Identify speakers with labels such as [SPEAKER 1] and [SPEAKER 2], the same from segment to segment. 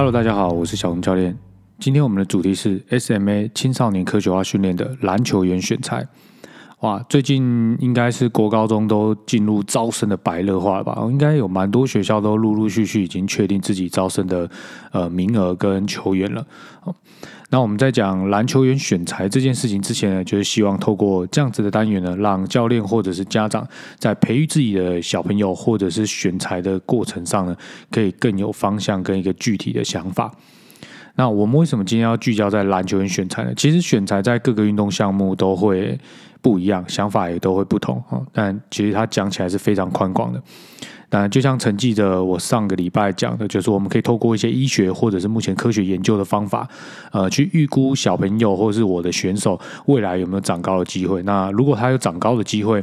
[SPEAKER 1] Hello，大家好，我是小红教练。今天我们的主题是 SMA 青少年科学化训练的篮球员选材。哇，最近应该是国高中都进入招生的白热化了吧？应该有蛮多学校都陆陆续续已经确定自己招生的呃名额跟球员了。那我们在讲篮球员选材这件事情之前呢，就是希望透过这样子的单元呢，让教练或者是家长在培育自己的小朋友或者是选材的过程上呢，可以更有方向跟一个具体的想法。那我们为什么今天要聚焦在篮球员选材呢？其实选材在各个运动项目都会不一样，想法也都会不同啊。但其实它讲起来是非常宽广的。当然，就像承继着我上个礼拜讲的，就是我们可以透过一些医学或者是目前科学研究的方法，呃，去预估小朋友或者是我的选手未来有没有长高的机会。那如果他有长高的机会，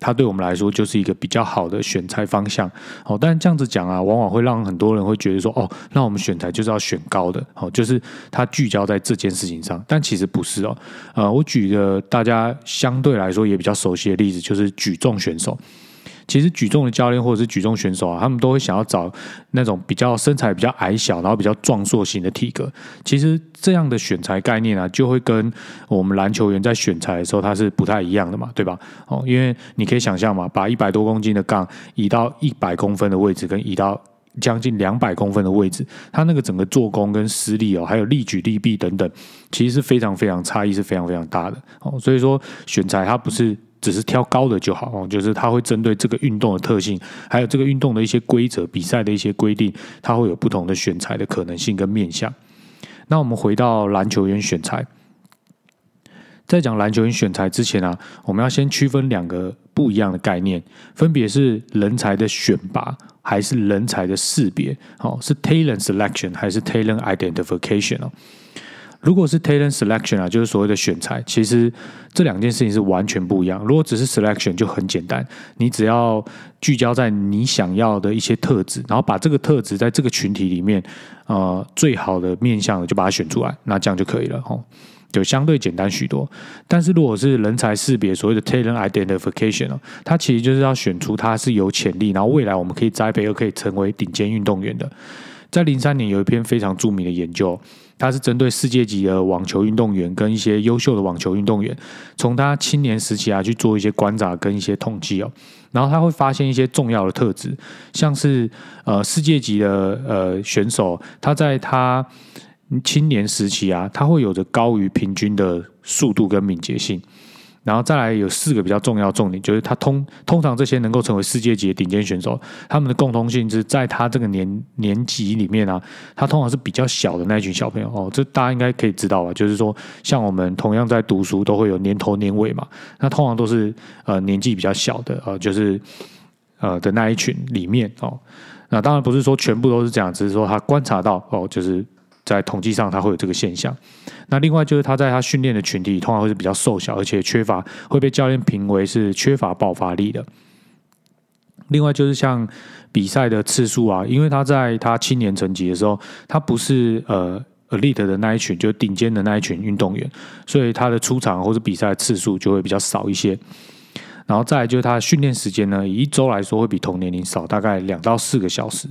[SPEAKER 1] 它对我们来说就是一个比较好的选材方向。哦，但这样子讲啊，往往会让很多人会觉得说，哦，那我们选材就是要选高的，哦，就是它聚焦在这件事情上。但其实不是哦。呃，我举个大家相对来说也比较熟悉的例子，就是举重选手。其实举重的教练或者是举重选手啊，他们都会想要找那种比较身材比较矮小，然后比较壮硕型的体格。其实这样的选材概念啊，就会跟我们篮球员在选材的时候，它是不太一样的嘛，对吧？哦，因为你可以想象嘛，把一百多公斤的杠移到一百公分的位置，跟移到将近两百公分的位置，它那个整个做工跟施力哦，还有力举力臂等等，其实是非常非常差异是非常非常大的哦。所以说选材它不是。只是挑高的就好哦，就是它会针对这个运动的特性，还有这个运动的一些规则、比赛的一些规定，它会有不同的选材的可能性跟面向。那我们回到篮球员选材，在讲篮球员选材之前啊，我们要先区分两个不一样的概念，分别是人才的选拔还是人才的识别？哦，是 talent selection 还是 talent identification 哦？如果是 talent selection 啊，就是所谓的选材，其实这两件事情是完全不一样。如果只是 selection 就很简单，你只要聚焦在你想要的一些特质，然后把这个特质在这个群体里面，呃，最好的面向就把它选出来，那这样就可以了哦，就相对简单许多。但是如果是人才识别，所谓的 talent identification 啊，它其实就是要选出他是有潜力，然后未来我们可以栽培，又可以成为顶尖运动员的。在零三年有一篇非常著名的研究。他是针对世界级的网球运动员跟一些优秀的网球运动员，从他青年时期啊去做一些观察跟一些统计哦，然后他会发现一些重要的特质，像是呃世界级的呃选手，他在他青年时期啊，他会有着高于平均的速度跟敏捷性。然后再来有四个比较重要重点，就是他通通常这些能够成为世界级的顶尖选手，他们的共通性是在他这个年年级里面啊，他通常是比较小的那一群小朋友哦，这大家应该可以知道吧？就是说，像我们同样在读书，都会有年头年尾嘛，那通常都是呃年纪比较小的呃，就是呃的那一群里面哦。那当然不是说全部都是这样，只是说他观察到哦，就是。在统计上，他会有这个现象。那另外就是他在他训练的群体，通常会是比较瘦小，而且缺乏会被教练评为是缺乏爆发力的。另外就是像比赛的次数啊，因为他在他青年层级的时候，他不是呃 elite 的那一群，就顶尖的那一群运动员，所以他的出场或者比赛次数就会比较少一些。然后再就是他训练时间呢，一周来说会比同年龄少大概两到四个小时。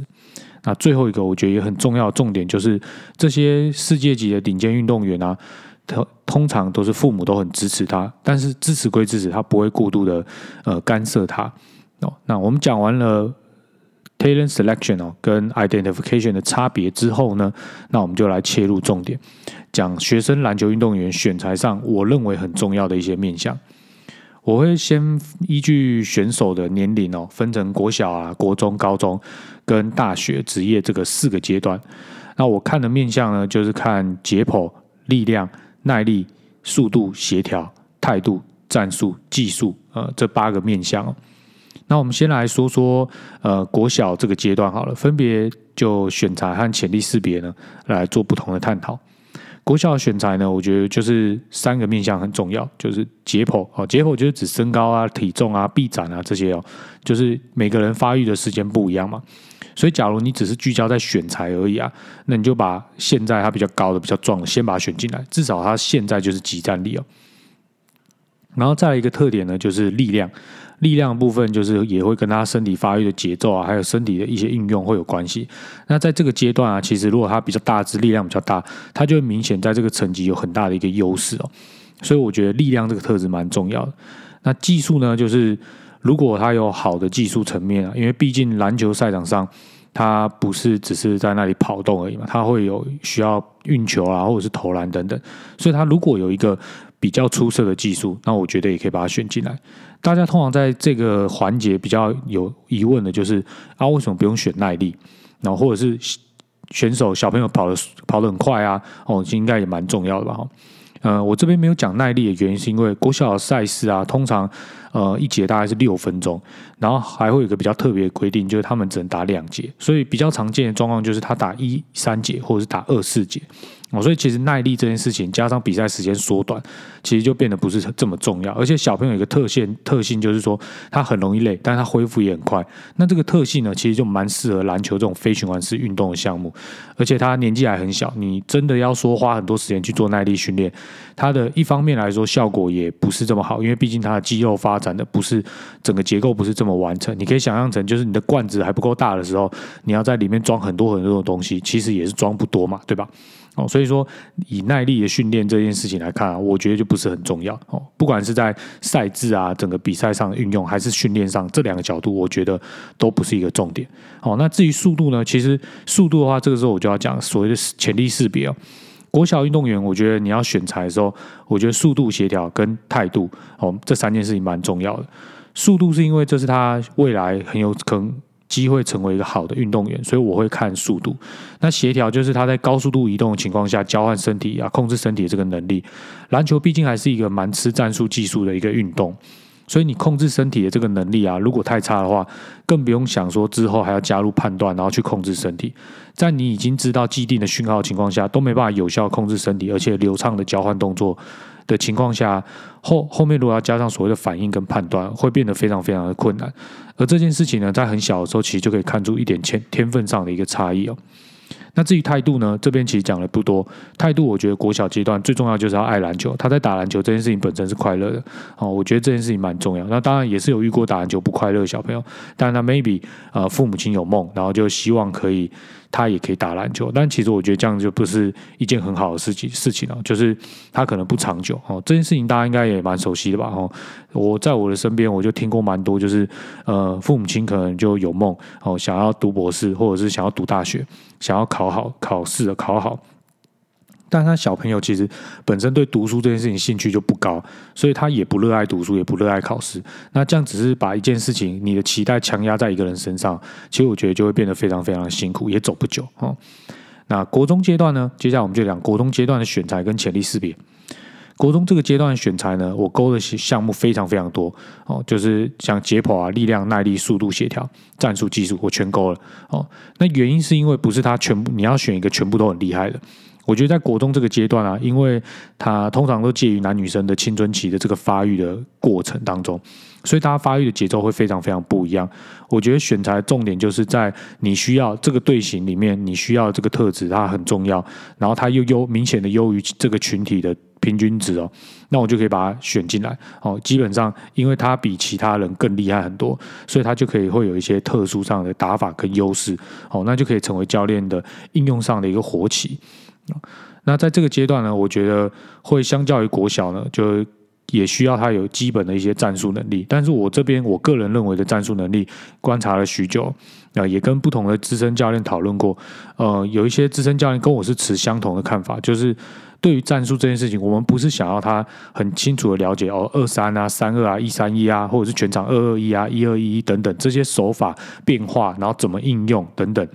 [SPEAKER 1] 那最后一个，我觉得也很重要重点就是，这些世界级的顶尖运动员啊，他通常都是父母都很支持他，但是支持归支持，他不会过度的呃干涉他。哦，那我们讲完了 talent selection 哦跟 identification 的差别之后呢，那我们就来切入重点，讲学生篮球运动员选材上我认为很重要的一些面向。我会先依据选手的年龄哦，分成国小啊、国中、高中跟大学、职业这个四个阶段。那我看的面相呢，就是看解剖、力量、耐力、速度、协调、态度、战术、技术，呃，这八个面相。那我们先来说说呃国小这个阶段好了，分别就选材和潜力识别呢来做不同的探讨。国小选材呢，我觉得就是三个面向很重要，就是解剖哦，解剖就是指身高啊、体重啊、臂展啊这些哦，就是每个人发育的时间不一样嘛，所以假如你只是聚焦在选材而已啊，那你就把现在他比较高的、比较壮的先把它选进来，至少他现在就是集战力哦。然后再来一个特点呢，就是力量。力量部分就是也会跟他身体发育的节奏啊，还有身体的一些运用会有关系。那在这个阶段啊，其实如果他比较大只，力量比较大，他就会明显在这个层级有很大的一个优势哦。所以我觉得力量这个特质蛮重要的。那技术呢，就是如果他有好的技术层面啊，因为毕竟篮球赛场上，他不是只是在那里跑动而已嘛，他会有需要运球啊，或者是投篮等等。所以他如果有一个比较出色的技术，那我觉得也可以把它选进来。大家通常在这个环节比较有疑问的，就是啊，为什么不用选耐力？然后或者是选手小朋友跑的跑得很快啊，哦，应该也蛮重要的吧？哈，呃，我这边没有讲耐力的原因，是因为国小赛事啊，通常呃一节大概是六分钟，然后还会有个比较特别的规定，就是他们只能打两节，所以比较常见的状况就是他打一三节，或者是打二四节。哦，所以其实耐力这件事情，加上比赛时间缩短，其实就变得不是这么重要。而且小朋友有一个特性，特性就是说他很容易累，但是他恢复也很快。那这个特性呢，其实就蛮适合篮球这种非循环式运动的项目。而且他年纪还很小，你真的要说花很多时间去做耐力训练，他的一方面来说效果也不是这么好，因为毕竟他的肌肉发展的不是整个结构不是这么完成。你可以想象成，就是你的罐子还不够大的时候，你要在里面装很多很多的东西，其实也是装不多嘛，对吧？哦，所以说以耐力的训练这件事情来看啊，我觉得就不是很重要哦。不管是在赛制啊，整个比赛上运用，还是训练上这两个角度，我觉得都不是一个重点。哦，那至于速度呢？其实速度的话，这个时候我就要讲所谓的潜力识别哦。国小运动员，我觉得你要选材的时候，我觉得速度、协调跟态度哦，这三件事情蛮重要的。速度是因为这是他未来很有可能。机会成为一个好的运动员，所以我会看速度。那协调就是他在高速度移动的情况下交换身体啊，控制身体的这个能力。篮球毕竟还是一个蛮吃战术技术的一个运动，所以你控制身体的这个能力啊，如果太差的话，更不用想说之后还要加入判断，然后去控制身体。在你已经知道既定的讯号情况下，都没办法有效控制身体，而且流畅的交换动作。的情况下，后后面如果要加上所谓的反应跟判断，会变得非常非常的困难。而这件事情呢，在很小的时候，其实就可以看出一点天天分上的一个差异哦。那至于态度呢，这边其实讲的不多。态度，我觉得国小阶段最重要就是要爱篮球。他在打篮球这件事情本身是快乐的哦，我觉得这件事情蛮重要。那当然也是有遇过打篮球不快乐的小朋友，但他 maybe 呃父母亲有梦，然后就希望可以。他也可以打篮球，但其实我觉得这样就不是一件很好的事情事情了。就是他可能不长久哦。这件事情大家应该也蛮熟悉的吧？哦，我在我的身边我就听过蛮多，就是呃，父母亲可能就有梦哦，想要读博士，或者是想要读大学，想要考好考试考好。但他小朋友其实本身对读书这件事情兴趣就不高，所以他也不热爱读书，也不热爱考试。那这样只是把一件事情你的期待强压在一个人身上，其实我觉得就会变得非常非常的辛苦，也走不久哦。那国中阶段呢？接下来我们就讲国中阶段的选材跟潜力识别。国中这个阶段的选材呢，我勾的项目非常非常多哦，就是像解剖啊、力量、耐力、速度、协调、战术、技术，我全勾了哦。那原因是因为不是他全部，你要选一个全部都很厉害的。我觉得在国中这个阶段啊，因为它通常都介于男女生的青春期的这个发育的过程当中，所以大家发育的节奏会非常非常不一样。我觉得选材重点就是在你需要这个队形里面，你需要这个特质，它很重要。然后它又优明显的优于这个群体的平均值哦，那我就可以把它选进来哦。基本上，因为它比其他人更厉害很多，所以他就可以会有一些特殊上的打法跟优势哦，那就可以成为教练的应用上的一个活棋。那在这个阶段呢，我觉得会相较于国小呢，就也需要他有基本的一些战术能力。但是我这边我个人认为的战术能力，观察了许久，啊，也跟不同的资深教练讨论过。呃，有一些资深教练跟我是持相同的看法，就是对于战术这件事情，我们不是想要他很清楚的了解哦，二三啊，三二啊，一三一啊，或者是全场二二一啊，一二一等等这些手法变化，然后怎么应用等等。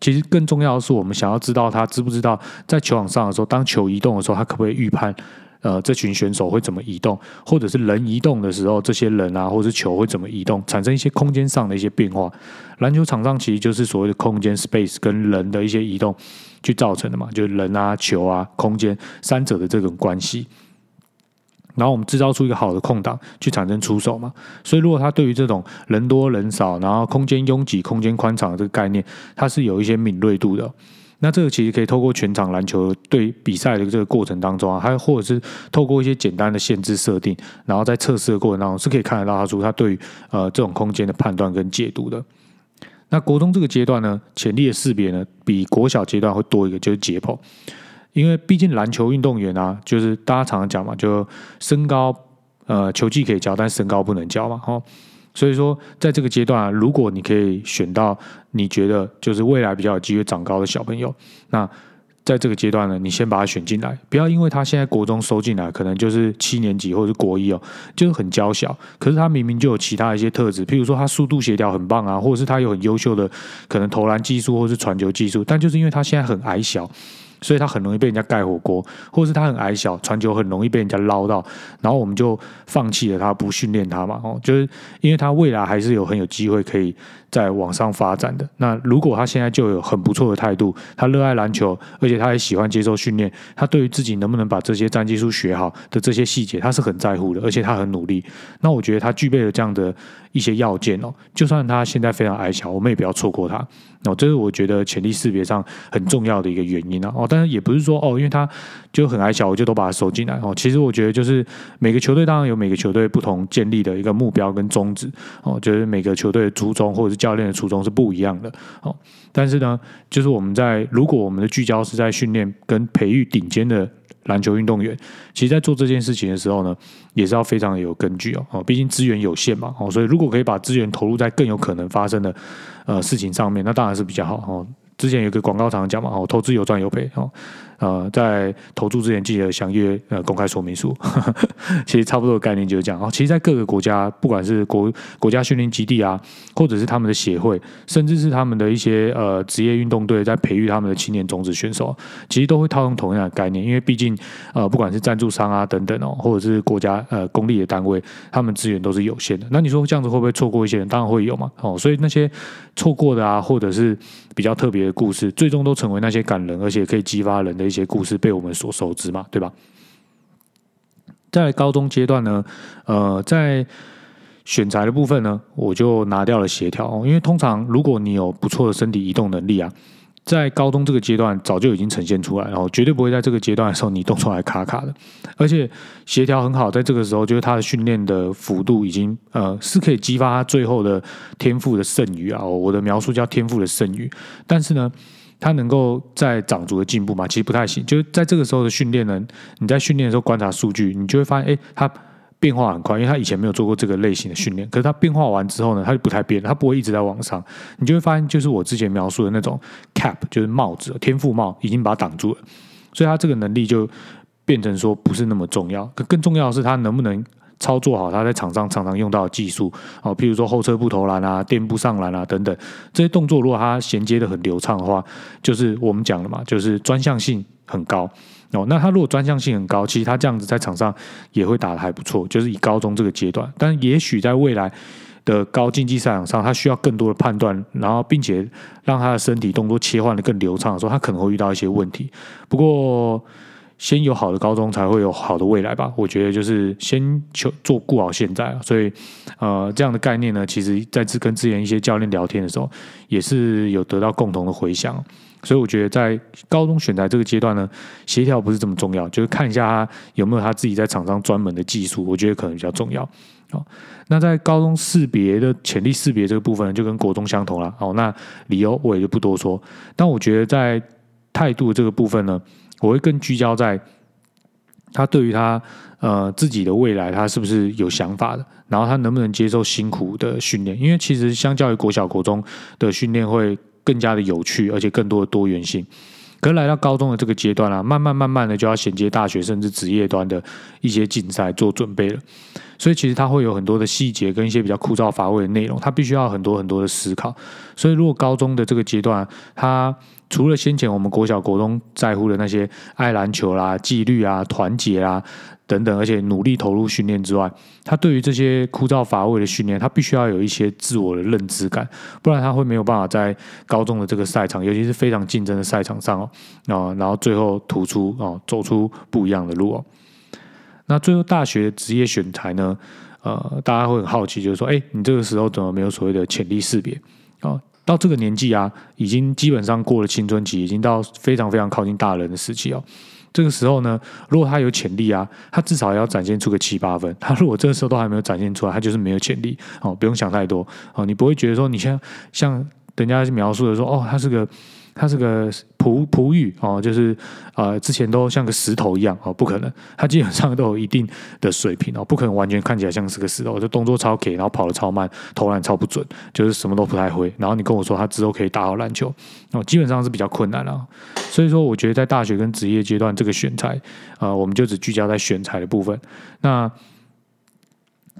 [SPEAKER 1] 其实更重要的是，我们想要知道他知不知道在球场上的时候，当球移动的时候，他可不可以预判，呃，这群选手会怎么移动，或者是人移动的时候，这些人啊，或是球会怎么移动，产生一些空间上的一些变化。篮球场上其实就是所谓的空间 （space） 跟人的一些移动去造成的嘛，就是人啊、球啊、空间三者的这种关系。然后我们制造出一个好的空档去产生出手嘛，所以如果他对于这种人多人少，然后空间拥挤、空间宽敞的这个概念，它是有一些敏锐度的。那这个其实可以透过全场篮球对比赛的这个过程当中啊，还或者是透过一些简单的限制设定，然后在测试的过程当中是可以看得到他说他对于呃这种空间的判断跟解读的。那国中这个阶段呢，潜力的识别呢，比国小阶段会多一个，就是解剖。因为毕竟篮球运动员啊，就是大家常常讲嘛，就身高呃球技可以教，但身高不能教嘛，哦。所以说，在这个阶段啊，如果你可以选到你觉得就是未来比较有机会长高的小朋友，那在这个阶段呢，你先把他选进来，不要因为他现在国中收进来，可能就是七年级或者是国一哦，就是很娇小，可是他明明就有其他一些特质，譬如说他速度协调很棒啊，或者是他有很优秀的可能投篮技术或是传球技术，但就是因为他现在很矮小。所以他很容易被人家盖火锅，或者是他很矮小，传球很容易被人家捞到，然后我们就放弃了他，不训练他嘛。哦，就是因为他未来还是有很有机会可以在往上发展的。那如果他现在就有很不错的态度，他热爱篮球，而且他也喜欢接受训练，他对于自己能不能把这些战技术学好的这些细节，他是很在乎的，而且他很努力。那我觉得他具备了这样的一些要件哦，就算他现在非常矮小，我们也不要错过他。哦，这是我觉得潜力识别上很重要的一个原因啊。哦，但是也不是说哦，因为他就很矮小，我就都把他收进来哦。其实我觉得就是每个球队当然有每个球队不同建立的一个目标跟宗旨哦，就是每个球队的初衷或者是教练的初衷是不一样的哦。但是呢，就是我们在如果我们的聚焦是在训练跟培育顶尖的篮球运动员，其实，在做这件事情的时候呢，也是要非常有根据哦。哦，毕竟资源有限嘛哦，所以如果可以把资源投入在更有可能发生的。呃，事情上面那当然是比较好哦。之前有个广告常讲嘛，哦，投资有赚有赔哦。呃，在投注之前记得详阅呃公开说明书。其实差不多的概念就是这样哦。其实，在各个国家，不管是国国家训练基地啊，或者是他们的协会，甚至是他们的一些呃职业运动队，在培育他们的青年种子选手，其实都会套用同样的概念。因为毕竟呃，不管是赞助商啊等等哦，或者是国家呃公立的单位，他们资源都是有限的。那你说这样子会不会错过一些人？当然会有嘛。哦，所以那些错过的啊，或者是比较特别的故事，最终都成为那些感人而且可以激发人的。一些故事被我们所熟知嘛，对吧？在高中阶段呢，呃，在选材的部分呢，我就拿掉了协调，因为通常如果你有不错的身体移动能力啊，在高中这个阶段早就已经呈现出来，然后绝对不会在这个阶段的时候你动出来卡卡的，而且协调很好，在这个时候就是他的训练的幅度已经呃是可以激发他最后的天赋的剩余啊，我的描述叫天赋的剩余，但是呢。他能够在长足的进步吗？其实不太行。就是在这个时候的训练呢，你在训练的时候观察数据，你就会发现，哎，他变化很快，因为他以前没有做过这个类型的训练。可是他变化完之后呢，他就不太变，他不会一直在往上。你就会发现，就是我之前描述的那种 cap，就是帽子，天赋帽已经把它挡住了。所以他这个能力就变成说不是那么重要。可更重要的是，他能不能？操作好，他在场上常常用到的技术哦，譬如说后撤步投篮啊、垫步上篮啊等等这些动作，如果他衔接的很流畅的话，就是我们讲的嘛，就是专项性很高哦。那他如果专项性很高，其实他这样子在场上也会打的还不错，就是以高中这个阶段。但也许在未来的高竞技赛场上，他需要更多的判断，然后并且让他的身体动作切换的更流畅的时候，他可能会遇到一些问题。不过。先有好的高中，才会有好的未来吧。我觉得就是先求做顾好现在，所以呃这样的概念呢，其实在跟之前一些教练聊天的时候，也是有得到共同的回响。所以我觉得在高中选材这个阶段呢，协调不是这么重要，就是看一下他有没有他自己在场上专门的技术，我觉得可能比较重要。好，那在高中识别的潜力识别这个部分，就跟国中相同了。好，那理由我也就不多说。但我觉得在态度这个部分呢。我会更聚焦在他对于他呃自己的未来，他是不是有想法的，然后他能不能接受辛苦的训练？因为其实相较于国小、国中的训练会更加的有趣，而且更多的多元性。可是来到高中的这个阶段啊，慢慢慢慢的就要衔接大学甚至职业端的一些竞赛做准备了。所以其实他会有很多的细节跟一些比较枯燥乏味的内容，他必须要很多很多的思考。所以如果高中的这个阶段，他除了先前我们国小国中在乎的那些爱篮球啦、纪律啊、团结啊等等，而且努力投入训练之外，他对于这些枯燥乏味的训练，他必须要有一些自我的认知感，不然他会没有办法在高中的这个赛场，尤其是非常竞争的赛场上哦，然后最后突出哦，走出不一样的路哦。那最后大学职业选材呢？呃，大家会很好奇，就是说，哎，你这个时候怎么没有所谓的潜力识别？啊，到这个年纪啊，已经基本上过了青春期，已经到非常非常靠近大人的时期哦。这个时候呢，如果他有潜力啊，他至少要展现出个七八分。他如果这个时候都还没有展现出来，他就是没有潜力哦。不用想太多哦，你不会觉得说你像像人家描述的说哦，他是个。他是个璞璞玉哦，就是呃，之前都像个石头一样哦，不可能，他基本上都有一定的水平哦，不可能完全看起来像是个石头，就动作超给，然后跑得超慢，投篮超不准，就是什么都不太会。然后你跟我说他之后可以打好篮球哦，基本上是比较困难了。所以说，我觉得在大学跟职业阶段这个选材，呃，我们就只聚焦在选材的部分。那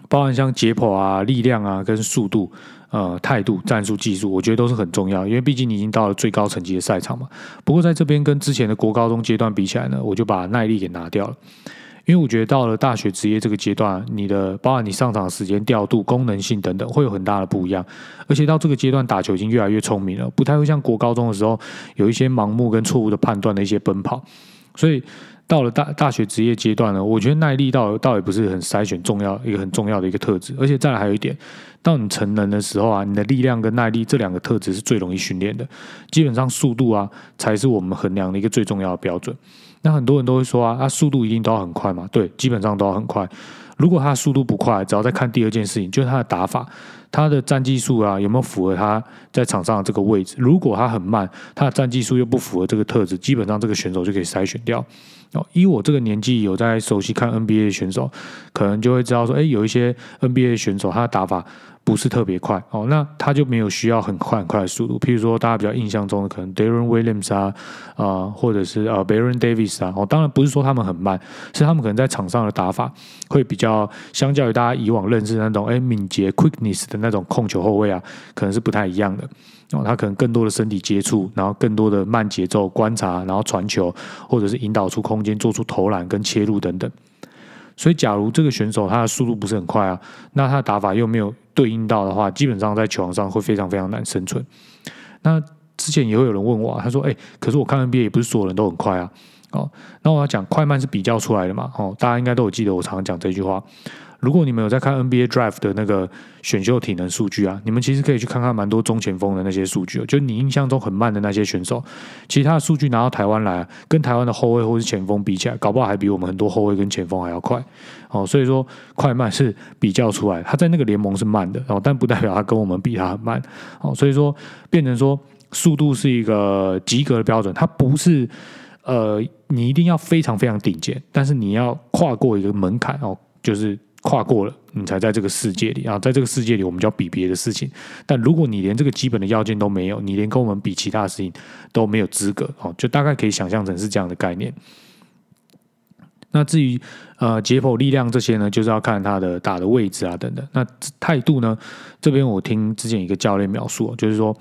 [SPEAKER 1] 包含像解剖啊、力量啊、跟速度。呃，态度、战术、技术，我觉得都是很重要，因为毕竟你已经到了最高层级的赛场嘛。不过在这边跟之前的国高中阶段比起来呢，我就把耐力给拿掉了，因为我觉得到了大学职业这个阶段，你的包含你上场时间调度、功能性等等，会有很大的不一样。而且到这个阶段打球已经越来越聪明了，不太会像国高中的时候有一些盲目跟错误的判断的一些奔跑，所以。到了大大学职业阶段呢，我觉得耐力倒倒也不是很筛选重要一个很重要的一个特质，而且再来还有一点，到你成人的时候啊，你的力量跟耐力这两个特质是最容易训练的，基本上速度啊才是我们衡量的一个最重要的标准。那很多人都会说啊，啊速度一定都要很快嘛？对，基本上都要很快。如果他速度不快，只要再看第二件事情，就是他的打法。他的战技术啊有没有符合他在场上的这个位置？如果他很慢，他的战技术又不符合这个特质，基本上这个选手就可以筛选掉。哦，以我这个年纪有在熟悉看 NBA 的选手，可能就会知道说，哎，有一些 NBA 选手他的打法。不是特别快哦，那他就没有需要很快很快的速度。譬如说，大家比较印象中的可能 Darren Williams 啊，啊，或者是呃 Baron Davis 啊，哦，当然不是说他们很慢，是他们可能在场上的打法会比较，相较于大家以往认识那种哎敏捷 quickness 的那种控球后卫啊，可能是不太一样的哦。他可能更多的身体接触，然后更多的慢节奏观察，然后传球或者是引导出空间，做出投篮跟切入等等。所以，假如这个选手他的速度不是很快啊，那他的打法又没有对应到的话，基本上在球场上会非常非常难生存。那之前也会有人问我，他说：“哎，可是我看 NBA 也不是所有人都很快啊。”哦，那我要讲快慢是比较出来的嘛。哦，大家应该都有记得我常常讲这句话。如果你们有在看 NBA Drive 的那个选秀体能数据啊，你们其实可以去看看蛮多中前锋的那些数据哦。就你印象中很慢的那些选手，其他的数据拿到台湾来，跟台湾的后卫或是前锋比起来，搞不好还比我们很多后卫跟前锋还要快哦。所以说快慢是比较出来，他在那个联盟是慢的哦，但不代表他跟我们比他很慢哦。所以说变成说速度是一个及格的标准，它不是呃你一定要非常非常顶尖，但是你要跨过一个门槛哦，就是。跨过了，你才在这个世界里啊，在这个世界里，我们就要比别的事情。但如果你连这个基本的要件都没有，你连跟我们比其他的事情都没有资格哦，就大概可以想象成是这样的概念。那至于呃解剖力量这些呢，就是要看他的打的位置啊等等。那态度呢，这边我听之前一个教练描述，就是说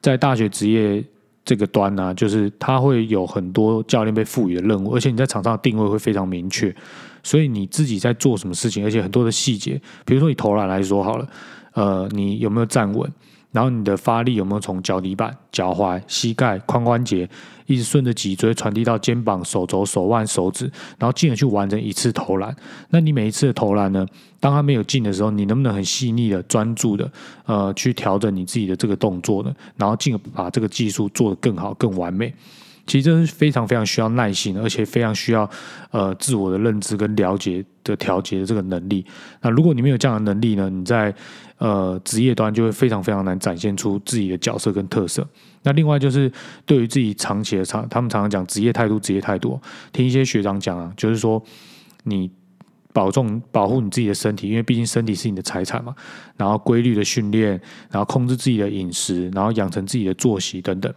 [SPEAKER 1] 在大学职业这个端呢，就是他会有很多教练被赋予的任务，而且你在场上的定位会非常明确。所以你自己在做什么事情，而且很多的细节，比如说你投篮来说好了，呃，你有没有站稳？然后你的发力有没有从脚底板、脚踝、膝盖、髋关节，一直顺着脊椎传递到肩膀、手肘、手腕、手指，然后进而去完成一次投篮？那你每一次的投篮呢？当他没有进的时候，你能不能很细腻的、专注的，呃，去调整你自己的这个动作呢？然后进而把这个技术做得更好、更完美？其实这是非常非常需要耐心，而且非常需要呃自我的认知跟了解的调节的这个能力。那如果你没有这样的能力呢，你在呃职业端就会非常非常难展现出自己的角色跟特色。那另外就是对于自己长期的长，他们常常讲职业态度，职业态度。听一些学长讲啊，就是说你保重保护你自己的身体，因为毕竟身体是你的财产嘛。然后规律的训练，然后控制自己的饮食，然后养成自己的作息等等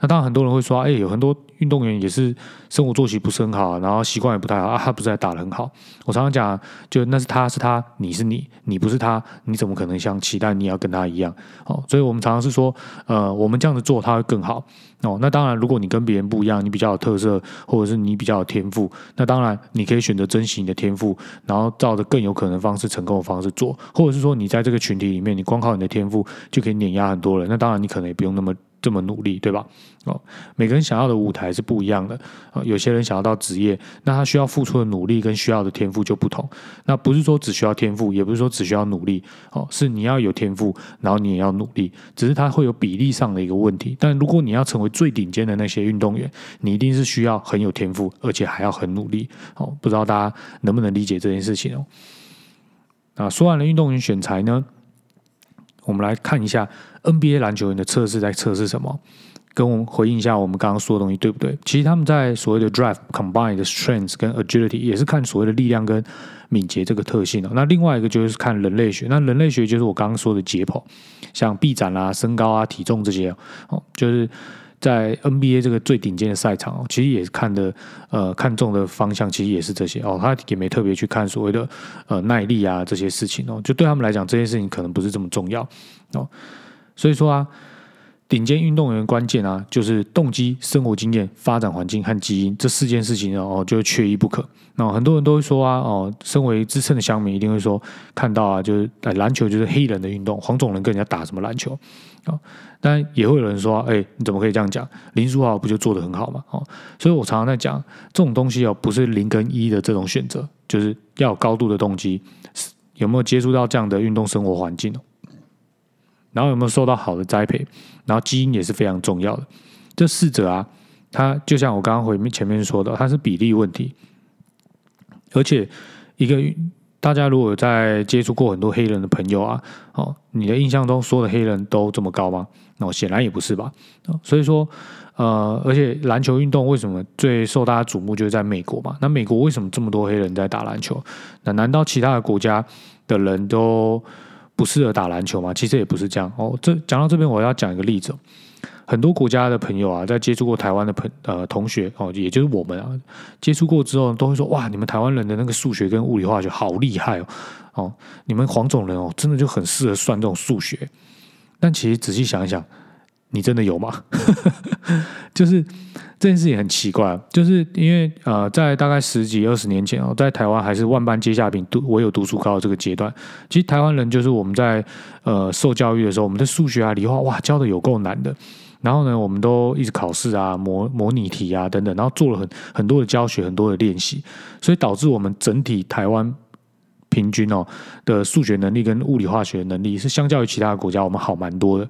[SPEAKER 1] 那当然，很多人会说，哎，有很多运动员也是生活作息不是很好，然后习惯也不太好啊，他不是还打得很好？我常常讲，就那是他是他，你是你，你不是他，你怎么可能像期待你要跟他一样？哦，所以我们常常是说，呃，我们这样子做他会更好。哦，那当然，如果你跟别人不一样，你比较有特色，或者是你比较有天赋，那当然你可以选择珍惜你的天赋，然后照着更有可能方式成功的方式做，或者是说你在这个群体里面，你光靠你的天赋就可以碾压很多人，那当然你可能也不用那么。这么努力，对吧？哦，每个人想要的舞台是不一样的啊。有些人想要到职业，那他需要付出的努力跟需要的天赋就不同。那不是说只需要天赋，也不是说只需要努力哦，是你要有天赋，然后你也要努力，只是它会有比例上的一个问题。但如果你要成为最顶尖的那些运动员，你一定是需要很有天赋，而且还要很努力。哦，不知道大家能不能理解这件事情哦？啊，说完了运动员选材呢，我们来看一下 NBA 篮球员的测试在测试什么。跟我们回应一下，我们刚刚说的东西对不对？其实他们在所谓的 drive combine 的 strength 跟 agility 也是看所谓的力量跟敏捷这个特性哦。那另外一个就是看人类学，那人类学就是我刚刚说的解剖，像臂展啦、身高啊、体重这些哦，就是在 NBA 这个最顶尖的赛场，其实也是看的呃看中的方向，其实也是这些哦。他也没特别去看所谓的呃耐力啊这些事情哦，就对他们来讲，这些事情可能不是这么重要哦。所以说啊。顶尖运动员关键啊，就是动机、生活经验、发展环境和基因这四件事情哦，就缺一不可。那很多人都会说啊，哦，身为资深的乡民一定会说，看到啊，就是篮球就是黑人的运动，黄种人跟人家打什么篮球啊？但也会有人说，哎，你怎么可以这样讲？林书豪不就做得很好吗？哦，所以我常常在讲，这种东西哦，不是零跟一的这种选择，就是要有高度的动机，有没有接触到这样的运动生活环境？然后有没有受到好的栽培？然后基因也是非常重要的。这四者啊，它就像我刚刚回面前面说的，它是比例问题。而且一个大家如果在接触过很多黑人的朋友啊，哦，你的印象中所有的黑人都这么高吗？那显然也不是吧。所以说，呃，而且篮球运动为什么最受大家瞩目，就是在美国嘛？那美国为什么这么多黑人在打篮球？那难道其他的国家的人都？不适合打篮球吗？其实也不是这样哦。这讲到这边，我要讲一个例子。很多国家的朋友啊，在接触过台湾的朋呃同学哦，也就是我们啊，接触过之后，都会说：哇，你们台湾人的那个数学跟物理化学好厉害哦！哦，你们黄种人哦，真的就很适合算这种数学。但其实仔细想一想，你真的有吗？就是。这件事情很奇怪，就是因为呃，在大概十几二十年前哦，在台湾还是万般皆下品，读唯有读书高这个阶段，其实台湾人就是我们在呃受教育的时候，我们的数学啊、理化哇教的有够难的，然后呢，我们都一直考试啊、模模拟题啊等等，然后做了很很多的教学、很多的练习，所以导致我们整体台湾平均哦的数学能力跟物理化学能力是相较于其他国家我们好蛮多的。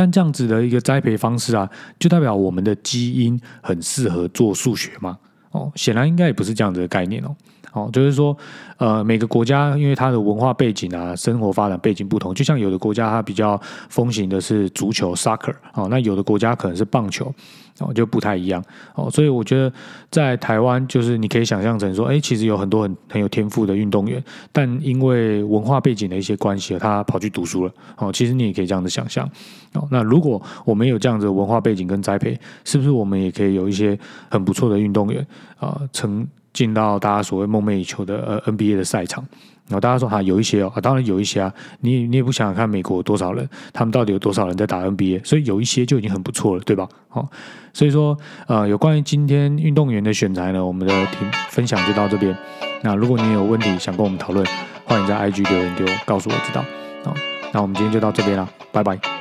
[SPEAKER 1] 但这样子的一个栽培方式啊，就代表我们的基因很适合做数学吗？哦，显然应该也不是这样子的概念哦。哦，就是说，呃，每个国家因为它的文化背景啊、生活发展背景不同，就像有的国家它比较风行的是足球 （soccer），哦，那有的国家可能是棒球。哦，就不太一样哦，所以我觉得在台湾，就是你可以想象成说，哎，其实有很多很很有天赋的运动员，但因为文化背景的一些关系，他跑去读书了。哦，其实你也可以这样子想象。哦，那如果我们有这样子文化背景跟栽培，是不是我们也可以有一些很不错的运动员啊，成进到大家所谓梦寐以求的呃 NBA 的赛场？然后大家说哈，有一些哦，当然有一些啊，你你也不想想看美国多少人，他们到底有多少人在打 NBA，所以有一些就已经很不错了，对吧？好，所以说呃，有关于今天运动员的选材呢，我们的听分享就到这边。那如果你有问题想跟我们讨论，欢迎在 IG 留言给我，告诉我知道。好，那我们今天就到这边了，拜拜。